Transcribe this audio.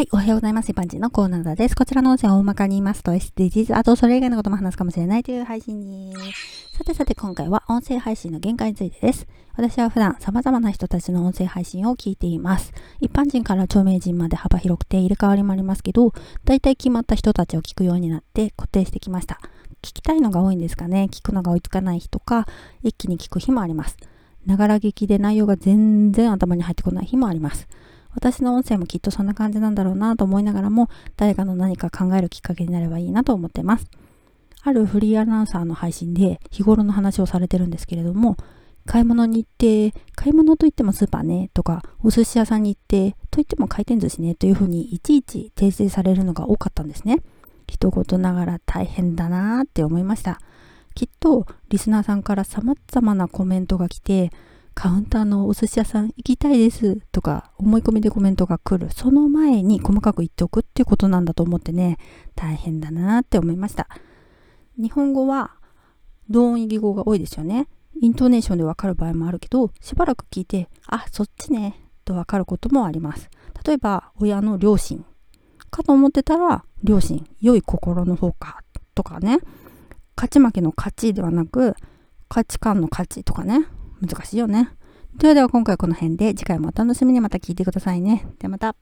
はい、おはようございます。一般人のコーナーです。こちらの音声を大まかに言いますと SDGs、あとそれ以外のことも話すかもしれないという配信に。さてさて今回は音声配信の限界についてです。私は普段様々な人たちの音声配信を聞いています。一般人から著名人まで幅広くて入れ替わりもありますけど、大体決まった人たちを聞くようになって固定してきました。聞きたいのが多いんですかね。聞くのが追いつかない日とか、一気に聞く日もあります。ながら聞きで内容が全然頭に入ってこない日もあります。私の音声もきっとそんな感じなんだろうなと思いながらも、誰かの何か考えるきっかけになればいいなと思ってます。あるフリーアナウンサーの配信で日頃の話をされてるんですけれども、買い物に行って、買い物といってもスーパーねとか、お寿司屋さんに行って、といっても回転寿司ねというふうにいちいち訂正されるのが多かったんですね。一言ながら大変だなーって思いました。きっとリスナーさんから様々なコメントが来て、カウンターのお寿司屋さん行きたいですとか思い込みでコメントが来る。その前に細かく言っておくっていうことなんだと思ってね。大変だなって思いました。日本語は同音異義語が多いですよね。イントネーションでわかる場合もあるけどしばらく聞いてあそっちねとわかることもあります。例えば親の両親。かと思ってたら両親。良い心の方か。とかね。勝ち負けの勝ちではなく価値観の価値とかね。難しいよね。ではでは今回はこの辺で次回もお楽しみにまた聞いてくださいね。ではまた。